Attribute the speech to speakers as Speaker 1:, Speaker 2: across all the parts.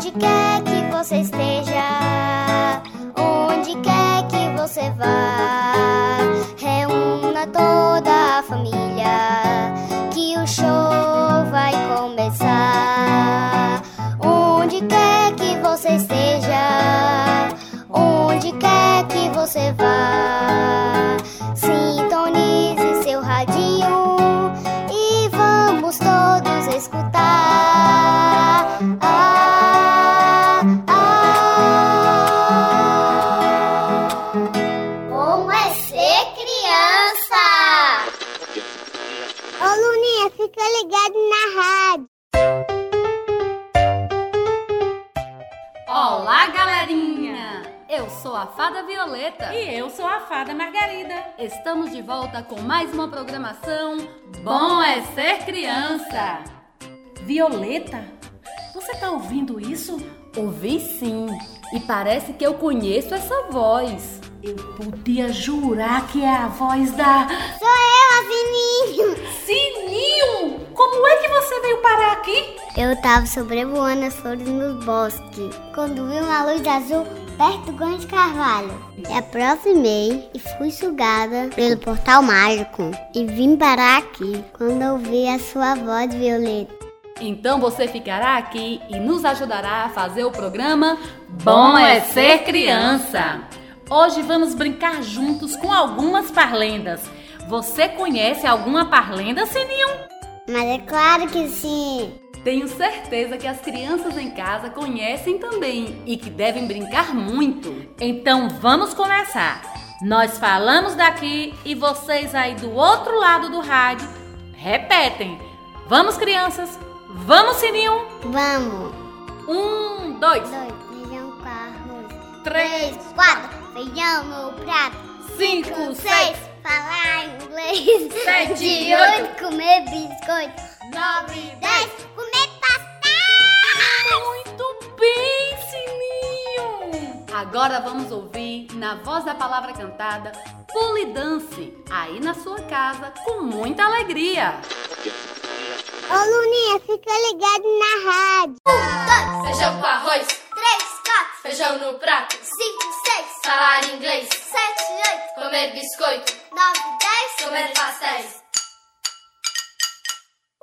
Speaker 1: Onde quer que você esteja, onde quer que você vá, reúna toda a família, que o show vai começar. Onde quer que você esteja, onde quer que você vá, sintonize seu radinho e vamos todos escutar.
Speaker 2: A Fada Violeta.
Speaker 3: E eu sou a fada Margarida.
Speaker 2: Estamos de volta com mais uma programação Bom é Ser Criança.
Speaker 3: Violeta, você tá ouvindo isso?
Speaker 2: Ouvi sim, e parece que eu conheço essa voz.
Speaker 3: Eu podia jurar que é a voz da
Speaker 1: Sou eu, Avininho.
Speaker 3: Sininho. Como é que você veio parar aqui?
Speaker 1: Eu tava sobrevoando as flores no bosque quando vi uma luz azul perto do Grande Carvalho. Me aproximei e fui sugada pelo portal mágico e vim parar aqui quando ouvi a sua voz, Violeta.
Speaker 2: Então você ficará aqui e nos ajudará a fazer o programa Bom é Ser Criança.
Speaker 3: Hoje vamos brincar juntos com algumas parlendas. Você conhece alguma parlenda, Sininho?
Speaker 1: Mas é claro que sim.
Speaker 2: Tenho certeza que as crianças em casa conhecem também e que devem brincar muito.
Speaker 3: Então vamos começar. Nós falamos daqui e vocês aí do outro lado do rádio repetem. Vamos, crianças? Vamos, Sininho?
Speaker 1: Vamos.
Speaker 3: Um, dois,
Speaker 1: Dois, feijão com arroz.
Speaker 3: três,
Speaker 1: Três, quatro, feijão no prato.
Speaker 3: cinco, seis,
Speaker 1: Seis, falar inglês.
Speaker 3: Sete, oito.
Speaker 1: comer biscoito.
Speaker 3: nove,
Speaker 1: Dez,
Speaker 3: bem, Sininho!
Speaker 2: Agora vamos ouvir, na voz da palavra cantada, Pule e Dance, aí na sua casa, com muita alegria.
Speaker 1: Ô Luninha, fica ligado na rádio. Um, dois,
Speaker 4: Feijão com arroz,
Speaker 1: três, quatro,
Speaker 4: feijão no prato,
Speaker 1: cinco, seis,
Speaker 4: falar inglês,
Speaker 1: sete, oito,
Speaker 4: comer biscoito,
Speaker 1: nove, dez.
Speaker 4: comer pastéis.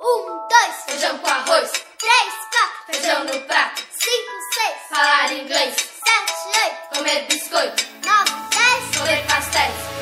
Speaker 1: Um, dois,
Speaker 4: Feijão com arroz,
Speaker 1: três, quatro,
Speaker 4: feijão no prato,
Speaker 1: cinco, seis,
Speaker 4: falar inglês,
Speaker 1: sete, oito,
Speaker 4: comer biscoito,
Speaker 1: nove, dez.
Speaker 4: comer pastéis.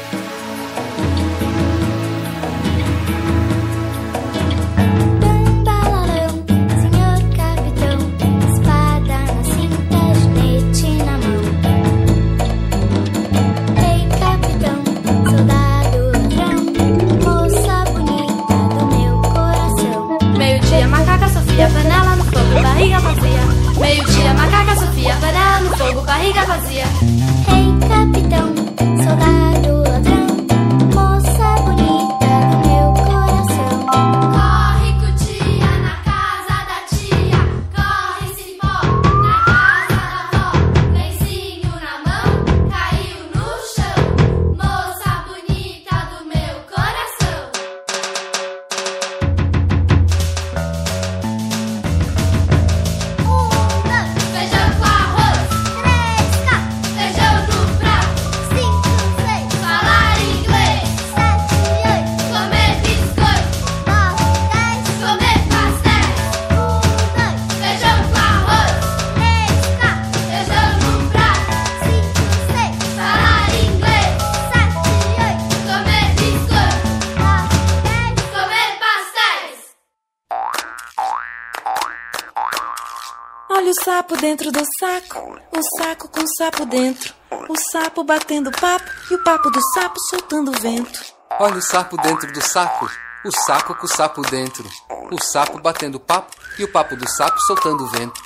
Speaker 5: Sapo dentro do saco, o saco com o sapo dentro, o sapo batendo papo e o papo do sapo soltando vento.
Speaker 6: Olha o sapo dentro do saco, o saco com o sapo dentro, o sapo batendo papo e o papo do sapo soltando vento.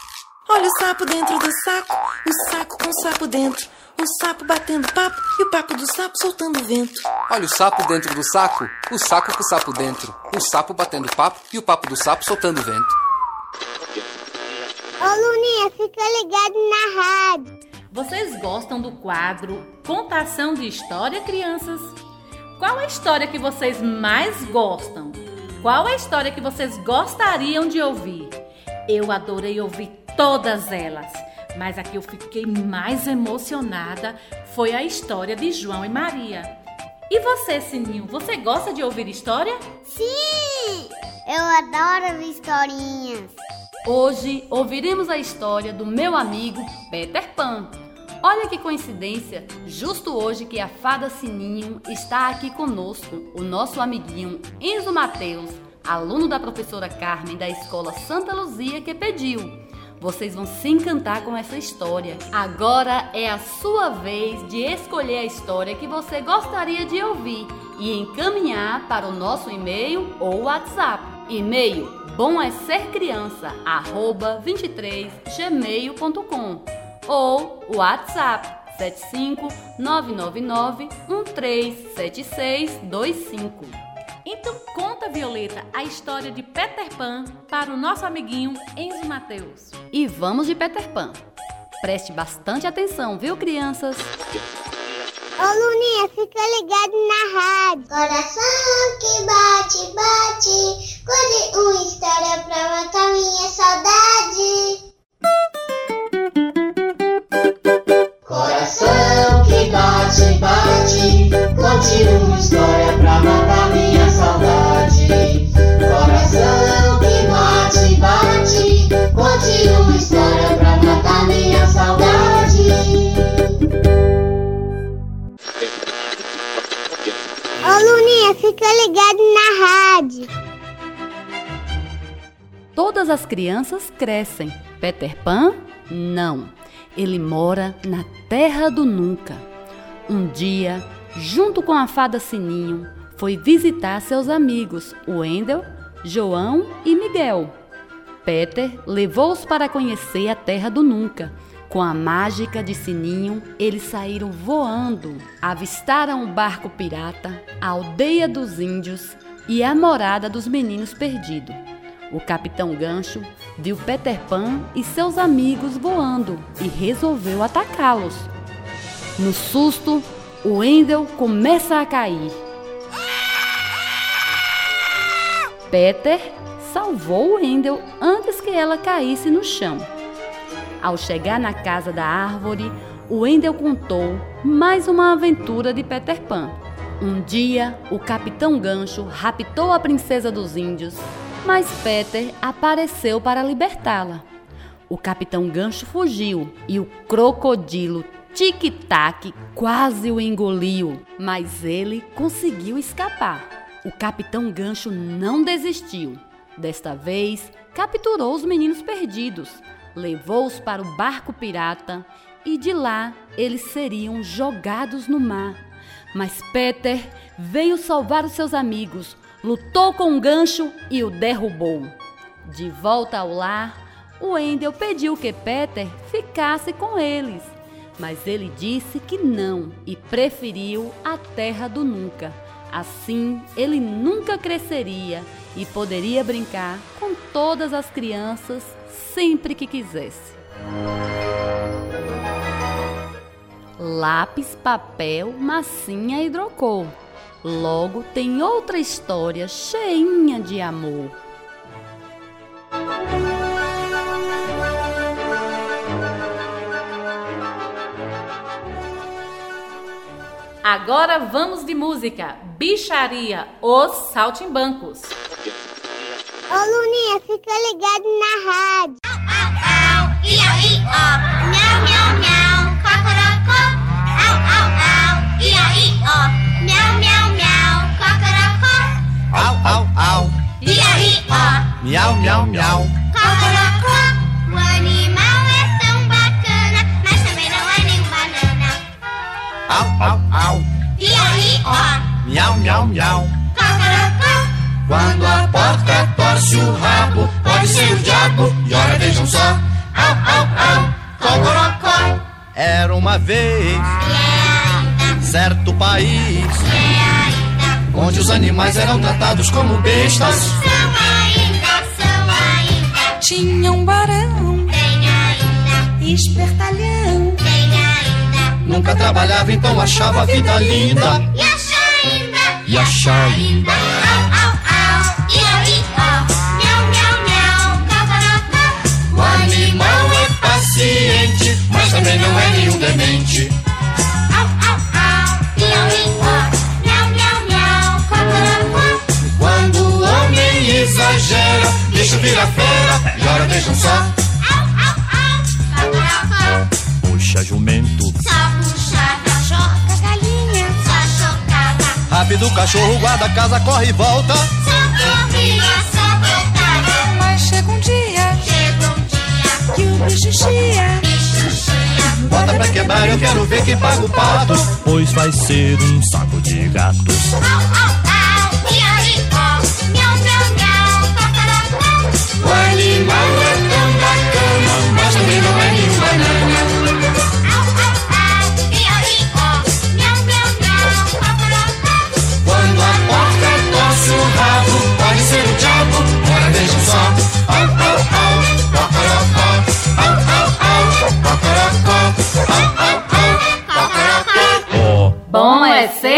Speaker 5: Olha o sapo dentro do saco, o saco com o sapo dentro, o sapo batendo papo e o papo do sapo soltando vento.
Speaker 6: Olha o sapo dentro do saco, o saco com o sapo dentro, o sapo batendo papo e o papo do sapo soltando vento.
Speaker 1: Ô Luninha, fica ligado na rádio.
Speaker 3: Vocês gostam do quadro Contação de História, crianças? Qual a história que vocês mais gostam? Qual a história que vocês gostariam de ouvir? Eu adorei ouvir todas elas. Mas a que eu fiquei mais emocionada foi a história de João e Maria. E você, Sininho, você gosta de ouvir história?
Speaker 7: Sim! Eu adoro historinhas.
Speaker 2: Hoje ouviremos a história do meu amigo Peter Pan. Olha que coincidência, justo hoje que a fada Sininho está aqui conosco, o nosso amiguinho Enzo Mateus, aluno da professora Carmen da escola Santa Luzia, que pediu. Vocês vão se encantar com essa história. Agora é a sua vez de escolher a história que você gostaria de ouvir e encaminhar para o nosso e-mail ou WhatsApp. E-mail bom é ser criança, arroba 23gmail.com ou WhatsApp 75999137625.
Speaker 3: Então conta, Violeta, a história de Peter Pan para o nosso amiguinho Enzo Mateus.
Speaker 2: E vamos de Peter Pan. Preste bastante atenção, viu, crianças?
Speaker 7: Ô Luninha, fica ligado na rádio.
Speaker 1: Coração que bate, bate, conte uma história pra matar minha saudade.
Speaker 8: Coração que bate, bate, conte uma história pra matar minha saudade.
Speaker 7: Fica ligado na rádio.
Speaker 2: Todas as crianças crescem. Peter Pan, não. Ele mora na Terra do Nunca. Um dia, junto com a fada Sininho, foi visitar seus amigos, Wendel, João e Miguel. Peter levou-os para conhecer a Terra do Nunca. Com a mágica de Sininho, eles saíram voando, avistaram o barco pirata, a aldeia dos índios e a morada dos meninos perdidos. O capitão Gancho viu Peter Pan e seus amigos voando e resolveu atacá-los. No susto, o Wendel começa a cair. Peter salvou o Wendel antes que ela caísse no chão. Ao chegar na casa da árvore, o Wendel contou mais uma aventura de Peter Pan. Um dia, o capitão Gancho raptou a princesa dos índios, mas Peter apareceu para libertá-la. O capitão Gancho fugiu e o crocodilo Tic-Tac quase o engoliu, mas ele conseguiu escapar. O capitão Gancho não desistiu. Desta vez, capturou os meninos perdidos, levou-os para o barco pirata e de lá eles seriam jogados no mar. Mas Peter veio salvar os seus amigos, lutou com o gancho e o derrubou. De volta ao lar, o Wendel pediu que Peter ficasse com eles, mas ele disse que não e preferiu a terra do nunca. Assim, ele nunca cresceria e poderia brincar com todas as crianças sempre que quisesse. Lápis, papel, massinha hidrocor. Logo tem outra história cheinha de amor.
Speaker 3: Agora vamos de música. Bicharia, os saltimbancos.
Speaker 7: Ô Luninha, fica ligado na rádio.
Speaker 1: E aí,
Speaker 9: uma vez certo país onde os animais eram tratados como bestas.
Speaker 1: São ainda, são ainda,
Speaker 10: Tinha um barão,
Speaker 1: tem ainda,
Speaker 10: espertalhão.
Speaker 1: tem ainda.
Speaker 9: Nunca trabalhava, então achava a vida linda.
Speaker 1: E acha ainda,
Speaker 9: E acha ainda.
Speaker 1: Au, au, au. E
Speaker 9: também não é nenhum demente.
Speaker 1: Au, au, au, iau, ió. Miau, miau, miau, cocorocó.
Speaker 9: Quando o homem exagera, deixa virar fera, e ora vejam só.
Speaker 1: Au, au, au, cocorocó.
Speaker 9: Puxa jumento,
Speaker 1: Só puxada, choca galinha, só chocada.
Speaker 9: rápido o cachorro guarda a casa, corre e volta.
Speaker 1: Só corria, só voltada.
Speaker 10: Mas chega um dia
Speaker 1: Chega um dia,
Speaker 10: que o bicho chia.
Speaker 9: Bota pra quebrar, eu quero ver quem paga o pato. Pois vai ser um saco de gatos.
Speaker 1: Au, au, au, iau, ió. Miau, miau, miau.
Speaker 9: O animal é tão bacana, mas também não é nenhum banana. Quando a porca torce o rabo, pode ser o diabo. Ora vejam só.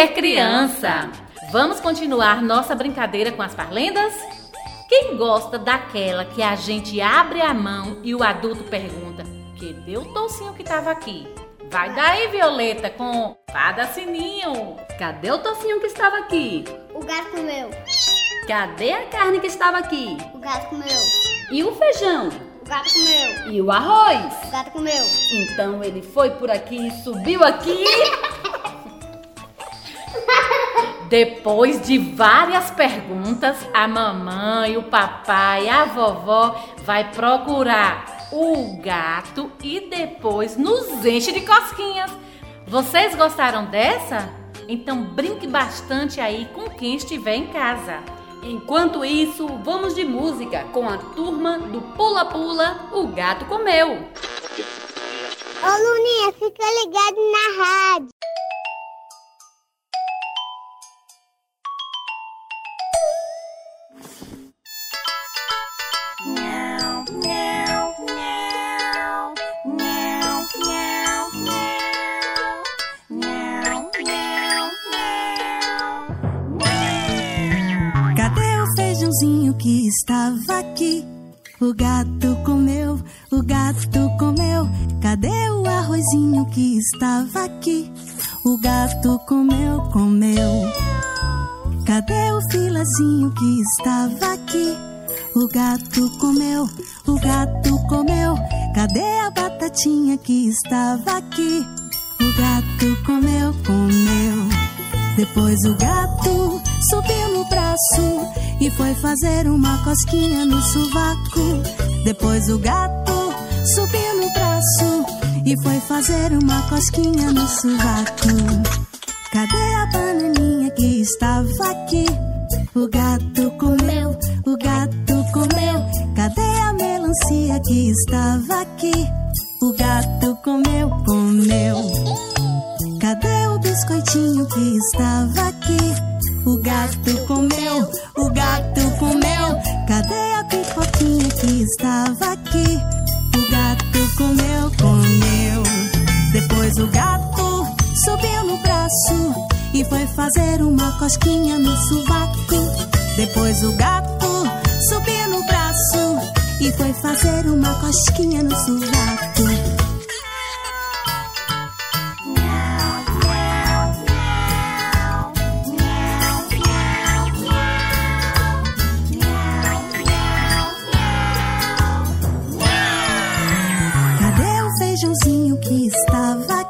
Speaker 3: Ser criança. Vamos continuar nossa brincadeira com as parlendas? Quem gosta daquela que a gente abre a mão e o adulto pergunta: Cadê o tocinho que tava aqui? Vai daí, Violeta, com Fada Sininho.
Speaker 2: Cadê o tocinho que estava aqui?
Speaker 7: O gato comeu.
Speaker 2: Cadê a carne que estava aqui?
Speaker 7: O gato comeu.
Speaker 2: E o feijão?
Speaker 7: O gato comeu.
Speaker 2: E o arroz?
Speaker 7: O gato comeu.
Speaker 2: Então ele foi por aqui, subiu aqui.
Speaker 3: Depois de várias perguntas, a mamãe, o papai, a vovó vai procurar o gato e depois nos enche de cosquinhas. Vocês gostaram dessa? Então brinque bastante aí com quem estiver em casa.
Speaker 2: Enquanto isso, vamos de música com a turma do Pula Pula, o gato comeu.
Speaker 7: Ô Luninha, fica ligado na rádio.
Speaker 10: Estava aqui? O gato comeu, o gato comeu. Cadê o arrozinho que estava aqui? O gato comeu, comeu. Cadê o filazinho que estava aqui? O gato comeu, o gato comeu. Cadê a batatinha que estava aqui? O gato comeu, comeu. Depois o gato subiu no braço e foi fazer uma cosquinha no sovaco. Depois o gato subiu no braço e foi fazer uma cosquinha no sovaco. Cadê a bananinha que estava aqui? O gato comeu, o gato comeu. Cadê a melancia que estava aqui? O gato comeu, comeu. Cadê o biscoitinho que estava aqui? O gato comeu, o gato comeu. Cadê a pipoquinha que estava aqui? O gato comeu, comeu. Depois o gato subiu no braço e foi fazer uma cosquinha no sovaco. Depois o gato subiu no braço e foi fazer uma cosquinha no sovaco. Estava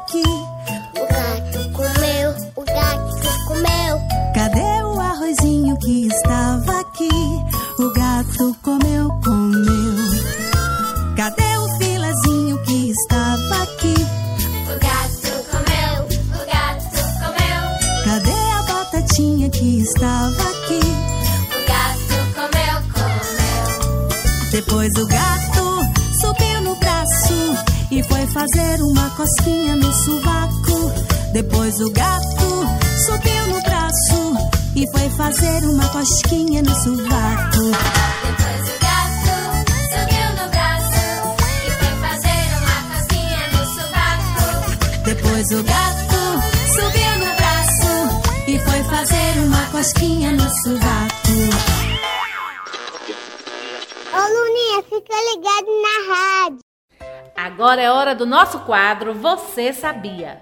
Speaker 3: Do nosso quadro Você Sabia?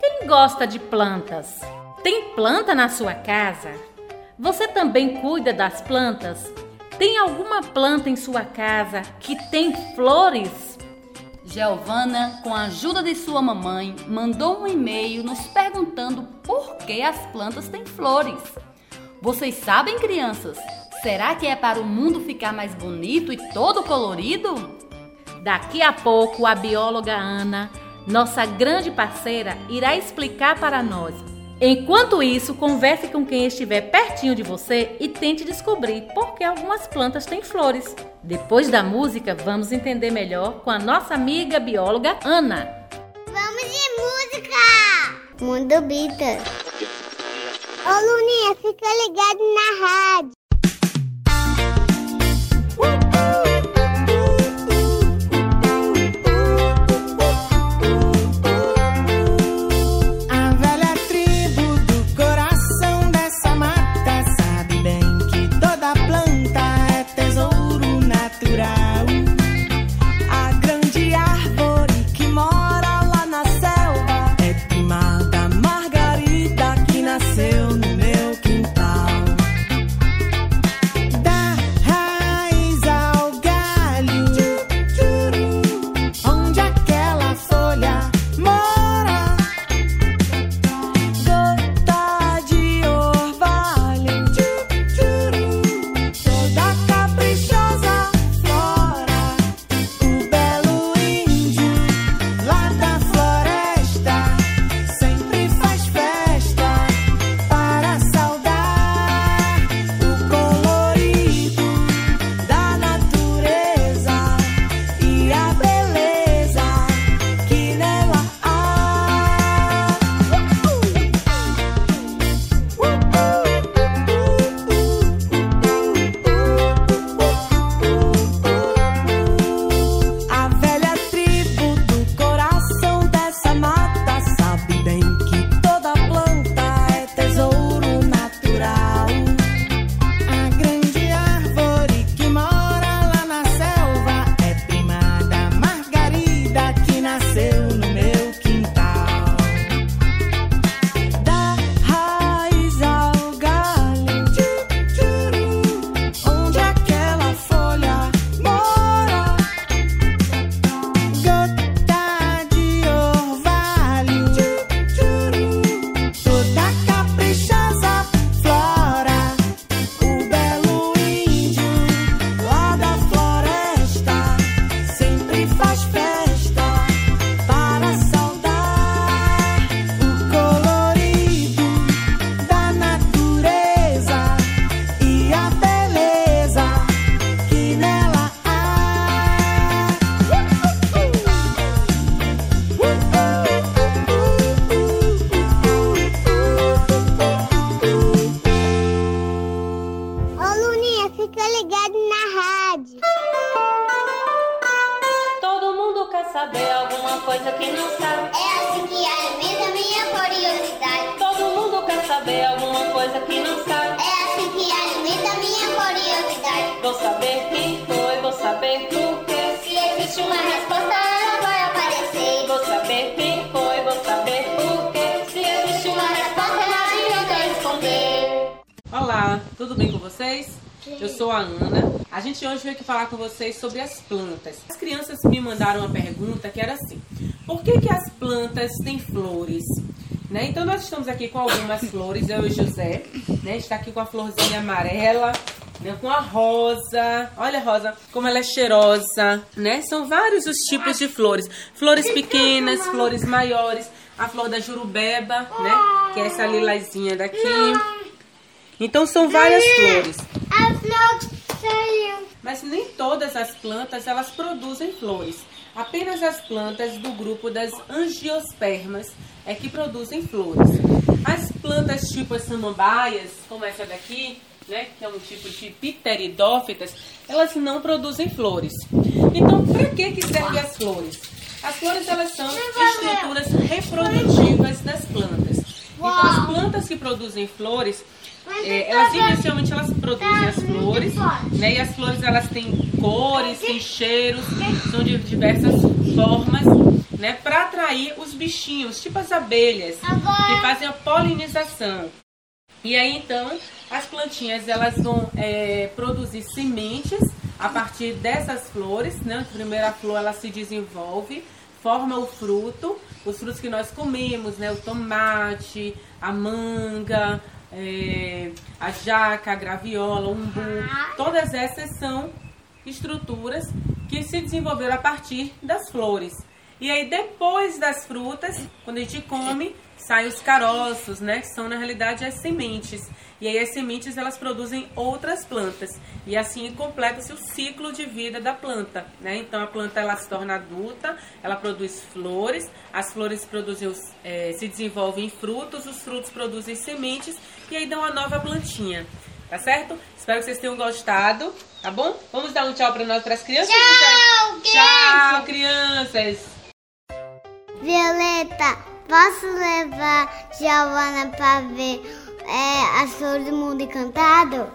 Speaker 3: Quem gosta de plantas? Tem planta na sua casa? Você também cuida das plantas? Tem alguma planta em sua casa que tem flores?
Speaker 2: Giovana, com a ajuda de sua mamãe, mandou um e-mail nos perguntando por que as plantas têm flores. Vocês sabem, crianças? Será que é para o mundo ficar mais bonito e todo colorido?
Speaker 3: Daqui a pouco, a bióloga Ana, nossa grande parceira, irá explicar para nós. Enquanto isso, converse com quem estiver pertinho de você e tente descobrir por que algumas plantas têm flores. Depois da música, vamos entender melhor com a nossa amiga bióloga Ana.
Speaker 7: Vamos de música! Mundo Bita. Ô Luninha, fica ligado na rádio.
Speaker 11: Flores? Né? Então nós estamos aqui com algumas flores, eu e José, né? Está aqui com a florzinha amarela, né? Com a rosa. Olha a rosa, como ela é cheirosa, né? São vários os tipos de flores. Flores pequenas, flores maiores, a flor da jurubeba, né? Que é essa lilazinha daqui. Então são várias flores.
Speaker 7: A flor saiu.
Speaker 11: Mas nem todas as plantas elas produzem flores. Apenas as plantas do grupo das angiospermas é que produzem flores. As plantas tipo as samambaias, como essa daqui, né, que é um tipo de pteridófitas, elas não produzem flores. Então, para que que servem as flores? As flores elas são estruturas reprodutivas das plantas. Então, as plantas que produzem flores, é, elas inicialmente elas produzem as flores, né? E as flores elas têm cores, tem cheiros, são de diversas formas, né? Para atrair os bichinhos, tipo as abelhas, que fazem a polinização. E aí então as plantinhas elas vão é, produzir sementes a partir dessas flores, né? Primeiro a flor ela se desenvolve, forma o fruto, os frutos que nós comemos, né? O tomate, a manga, é, a jaca, a graviola, o umbu, todas essas são estruturas que se desenvolveram a partir das flores. E aí depois das frutas, quando a gente come, saem os caroços, né, que são na realidade as sementes. E aí as sementes elas produzem outras plantas. E assim completa-se o ciclo de vida da planta, né? Então a planta ela se torna adulta, ela produz flores, as flores produzem os, eh, se desenvolvem em frutos, os frutos produzem sementes e aí dão uma nova plantinha. Tá certo? Espero que vocês tenham gostado, tá bom? Vamos dar um tchau para nós, para as crianças?
Speaker 7: Tchau,
Speaker 11: Tchau, crianças!
Speaker 7: Violeta, posso levar Giovana pra ver é, as flores do mundo encantado?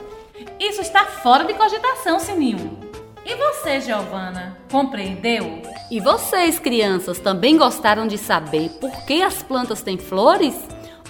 Speaker 3: Isso está fora de cogitação, Sininho. E você, Giovana, compreendeu?
Speaker 2: E vocês, crianças, também gostaram de saber por que as plantas têm flores?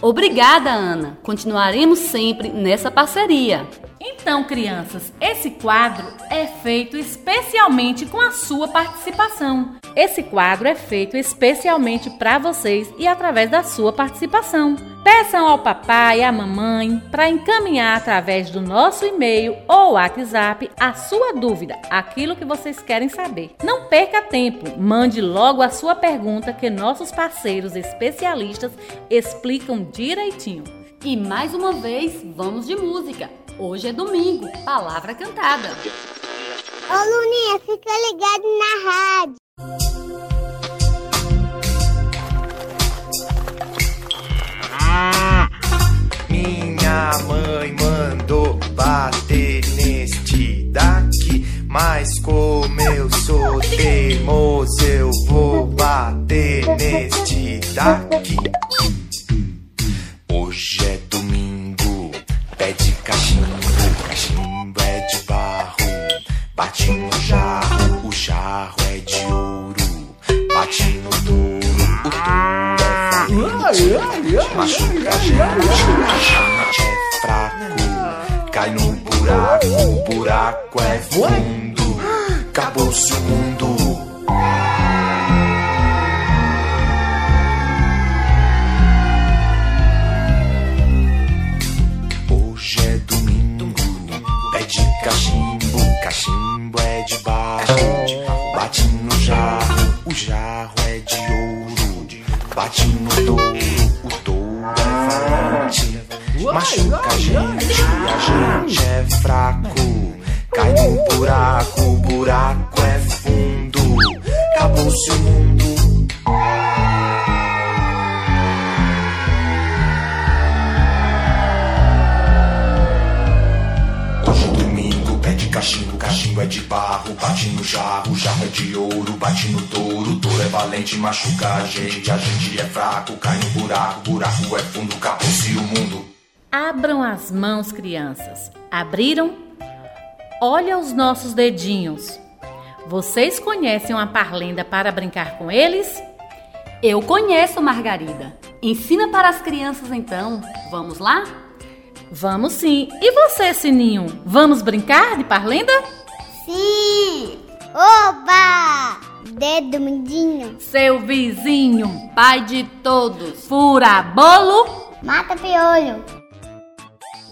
Speaker 2: Obrigada, Ana. Continuaremos sempre nessa parceria.
Speaker 3: Então, crianças, esse quadro é feito especialmente com a sua participação. Esse quadro é feito especialmente para vocês e através da sua participação. Peçam ao papai e à mamãe para encaminhar através do nosso e-mail ou WhatsApp a sua dúvida, aquilo que vocês querem saber. Não perca tempo, mande logo a sua pergunta que nossos parceiros especialistas explicam direitinho.
Speaker 2: E mais uma vez, vamos de música. Hoje é domingo, palavra cantada.
Speaker 7: Ô Luninha, fica ligado na rádio.
Speaker 9: Minha mãe mandou bater neste daqui. Mas como eu sou teimoso, eu vou bater neste daqui. É fundo. Acabou-se o mundo. Hoje é domingo, pé de cachimbo, cachimbo é de barro. Bate no jarro, o jarro é de ouro. Bate no touro, o touro é valente. Machuca a gente, a gente é fraco. Cai no buraco, o buraco é fundo. Acabou-se o mundo. É de cachimbo, cachimbo é de barro, bate no jarro, jarro é de ouro, bate no touro, touro é valente, machuca a gente, a gente é fraco, cai no buraco, buraco é fundo, acabou-se o mundo.
Speaker 3: Abram as mãos, crianças. Abriram? Olha os nossos dedinhos. Vocês conhecem uma parlenda para brincar com eles?
Speaker 2: Eu conheço, Margarida. Ensina para as crianças então. Vamos lá?
Speaker 3: Vamos sim. E você, Sininho? Vamos brincar de parlenda?
Speaker 7: Sim! Oba! Dedo mindinho,
Speaker 2: Seu vizinho, pai de todos, fura bolo.
Speaker 7: mata piolho.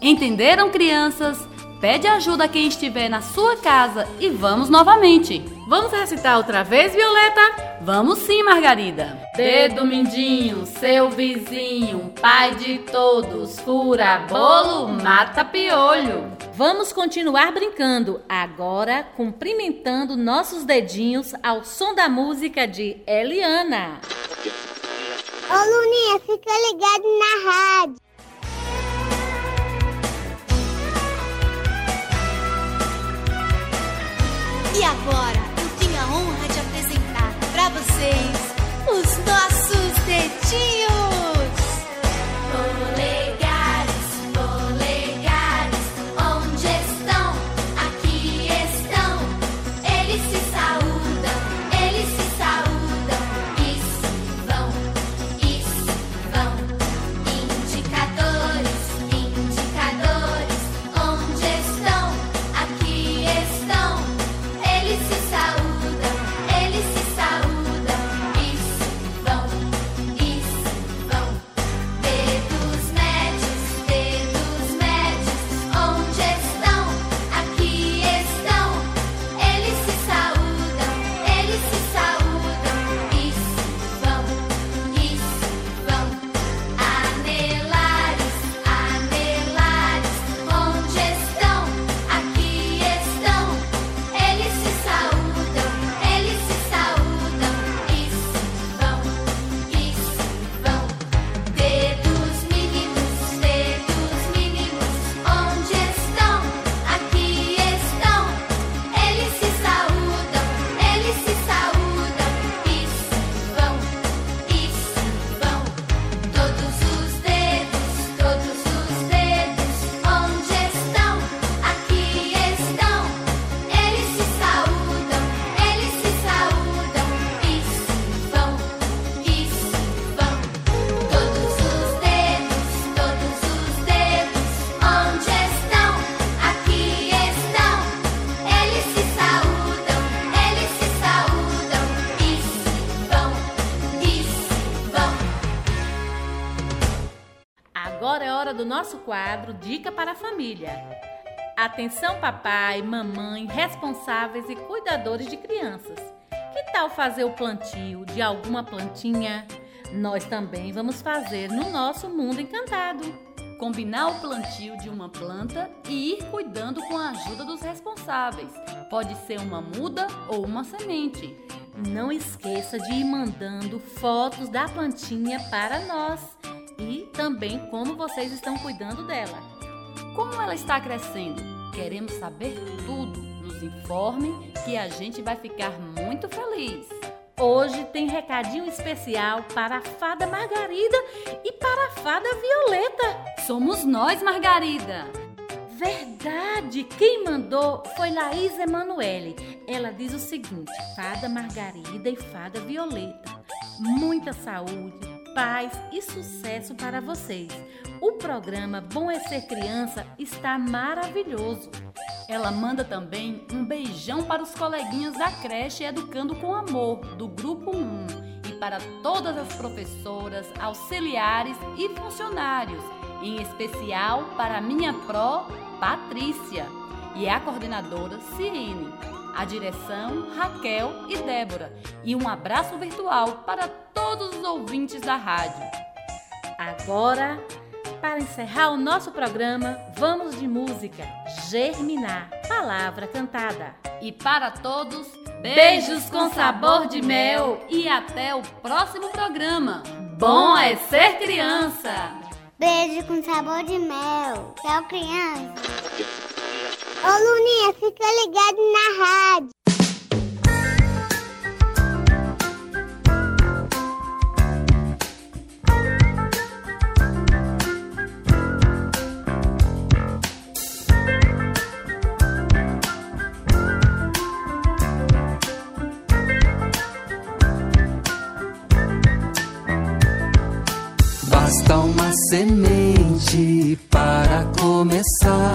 Speaker 2: Entenderam, crianças? Pede ajuda a quem estiver na sua casa e vamos novamente.
Speaker 3: Vamos recitar outra vez, Violeta?
Speaker 2: Vamos sim, Margarida. Dedo mindinho, seu vizinho, pai de todos, fura bolo, mata piolho.
Speaker 3: Vamos continuar brincando, agora cumprimentando nossos dedinhos ao som da música de Eliana.
Speaker 7: Ô Luninha, fica ligado na rádio.
Speaker 12: E agora eu tenho a honra de apresentar pra vocês os nossos dedinhos.
Speaker 3: Quadro Dica para a Família. Atenção, papai, mamãe, responsáveis e cuidadores de crianças. Que tal fazer o plantio de alguma plantinha? Nós também vamos fazer no nosso mundo encantado.
Speaker 2: Combinar o plantio de uma planta e ir cuidando com a ajuda dos responsáveis. Pode ser uma muda ou uma semente.
Speaker 3: Não esqueça de ir mandando fotos da plantinha para nós e também como vocês estão cuidando dela.
Speaker 2: Como ela está crescendo? Queremos saber tudo. Nos informe que a gente vai ficar muito feliz.
Speaker 3: Hoje tem recadinho especial para a fada Margarida e para a fada Violeta.
Speaker 2: Somos nós, Margarida.
Speaker 3: Verdade! Quem mandou foi Laís Emanuele. Ela diz o seguinte: Fada Margarida e Fada Violeta. Muita saúde, paz e sucesso para vocês. O programa Bom é Ser Criança está maravilhoso.
Speaker 2: Ela manda também um beijão para os coleguinhas da creche Educando com Amor, do Grupo 1, e para todas as professoras, auxiliares e funcionários, em especial para a minha pró, Patrícia, e a coordenadora, Cirene, a direção, Raquel e Débora, e um abraço virtual para todos os ouvintes da rádio.
Speaker 3: Agora, para encerrar o nosso programa, vamos de música Germinar, palavra cantada.
Speaker 2: E para todos, beijos com sabor de mel e até o próximo programa. Bom é ser criança!
Speaker 7: Beijo com sabor de mel. Tchau, criança. Ô, Luninha, fica ligado na rádio.
Speaker 6: Basta uma semente para começar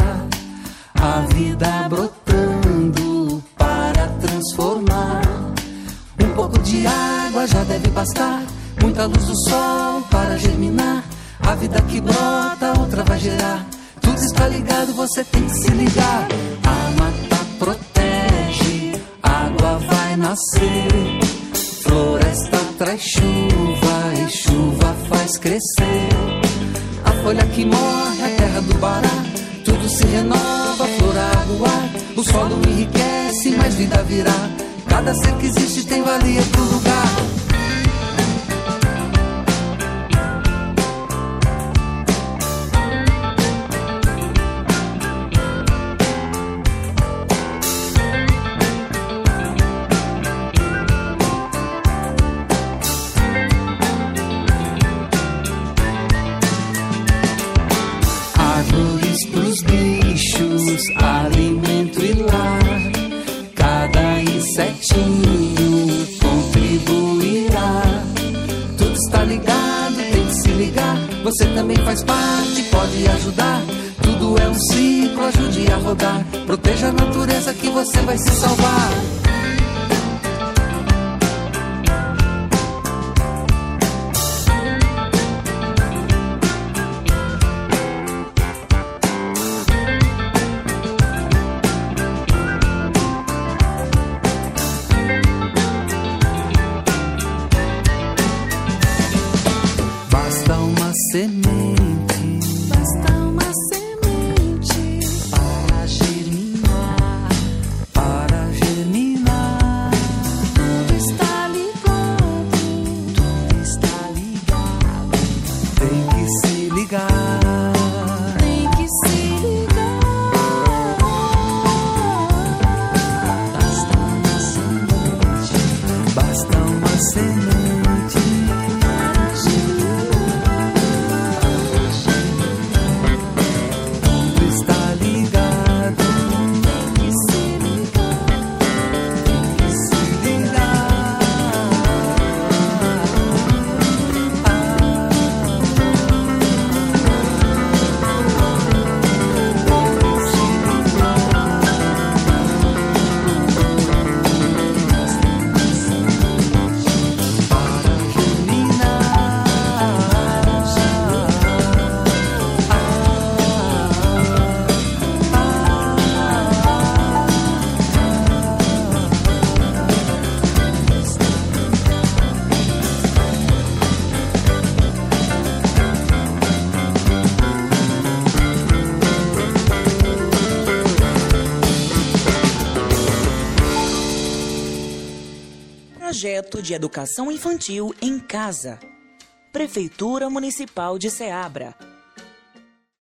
Speaker 6: muita luz do sol para germinar. A vida que brota, outra vai gerar. Tudo está ligado, você tem que se ligar. A mata protege, água vai nascer. Floresta traz chuva e chuva faz crescer. A folha que morre, a terra do Bará. Tudo se renova, flor, água. O solo enriquece, mais vida virá. Cada ser que existe tem valia pro lugar. É um ciclo, ajude a rodar. Proteja a natureza que você vai se salvar.
Speaker 13: De educação infantil em casa. Prefeitura Municipal de Ceabra.